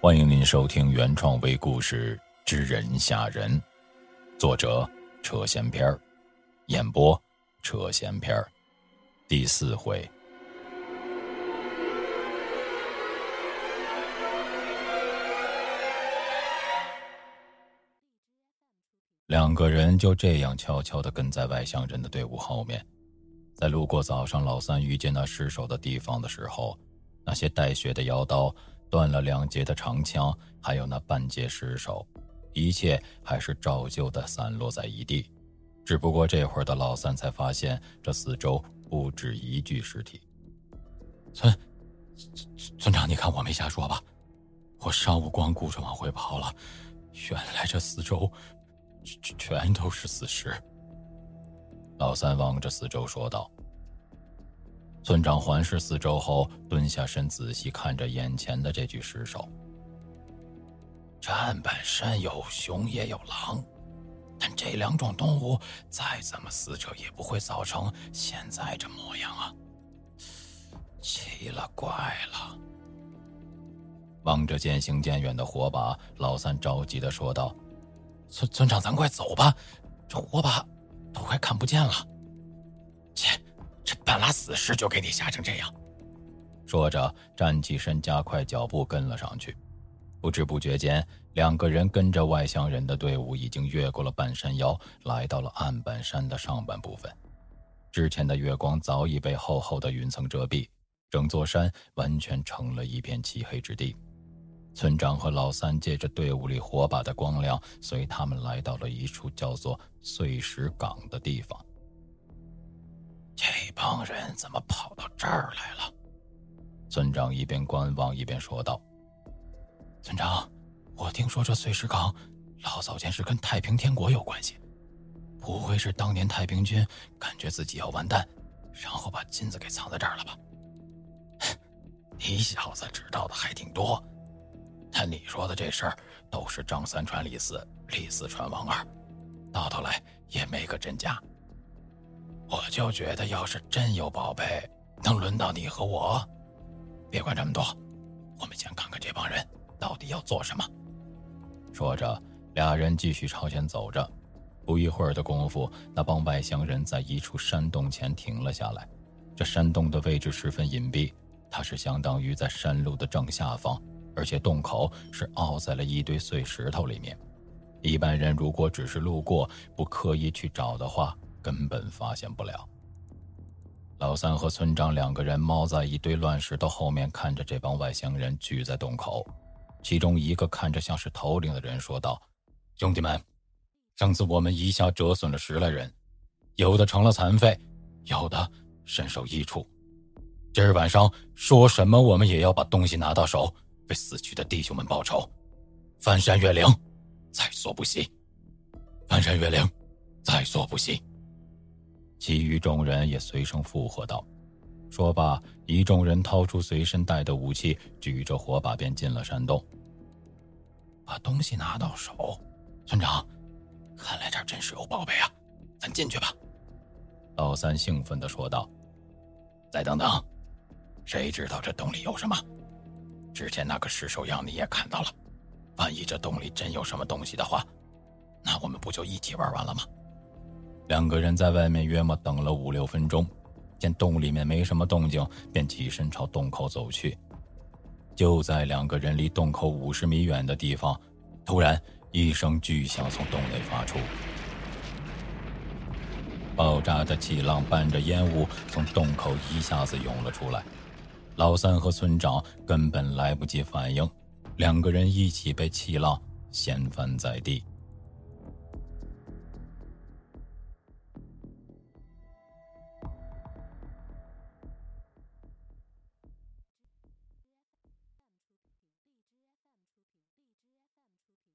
欢迎您收听原创微故事《知人吓人》，作者车闲篇儿，演播车闲篇儿，第四回。两个人就这样悄悄的跟在外乡人的队伍后面，在路过早上老三遇见那尸首的地方的时候，那些带血的腰刀。断了两截的长枪，还有那半截尸首，一切还是照旧的散落在一地。只不过这会儿的老三才发现，这四周不止一具尸体。村村长，你看我没瞎说吧？我上午光顾着往回跑了，原来这四周全都是死尸。老三望着四周说道。村长环视四周后，蹲下身，仔细看着眼前的这具尸首。这案板山有熊也有狼，但这两种动物再怎么撕扯，也不会造成现在这模样啊！奇了怪了！望着渐行渐远的火把，老三着急的说道：“村村长，咱快走吧，这火把都快看不见了。”切！这半拉死尸就给你吓成这样，说着站起身，加快脚步跟了上去。不知不觉间，两个人跟着外乡人的队伍已经越过了半山腰，来到了案板山的上半部分。之前的月光早已被厚厚的云层遮蔽，整座山完全成了一片漆黑之地。村长和老三借着队伍里火把的光亮，随他们来到了一处叫做碎石岗的地方。这帮人怎么跑到这儿来了？村长一边观望一边说道：“村长，我听说这碎石岗老早前是跟太平天国有关系，不会是当年太平军感觉自己要完蛋，然后把金子给藏在这儿了吧？” 你小子知道的还挺多，但你说的这事儿都是张三传李四，李四传王二，到头来也没个真假。就觉得，要是真有宝贝，能轮到你和我？别管这么多，我们先看看这帮人到底要做什么。说着，俩人继续朝前走着。不一会儿的功夫，那帮外乡人在一处山洞前停了下来。这山洞的位置十分隐蔽，它是相当于在山路的正下方，而且洞口是凹在了一堆碎石头里面。一般人如果只是路过，不刻意去找的话，根本发现不了。老三和村长两个人猫在一堆乱石头后面，看着这帮外乡人聚在洞口。其中一个看着像是头领的人说道：“兄弟们，上次我们一下折损了十来人，有的成了残废，有的身首异处。今儿晚上说什么我们也要把东西拿到手，为死去的弟兄们报仇。翻山越岭，在所不惜。翻山越岭，在所不惜。”其余众人也随声附和道。说罢，一众人掏出随身带的武器，举着火把便进了山洞。把东西拿到手，村长，看来这儿真是有宝贝啊！咱进去吧。老三兴奋地说道。再等等，谁知道这洞里有什么？之前那个尸首样你也看到了，万一这洞里真有什么东西的话，那我们不就一起玩完了吗？两个人在外面约莫等了五六分钟，见洞里面没什么动静，便起身朝洞口走去。就在两个人离洞口五十米远的地方，突然一声巨响从洞内发出，爆炸的气浪伴着烟雾从洞口一下子涌了出来。老三和村长根本来不及反应，两个人一起被气浪掀翻在地。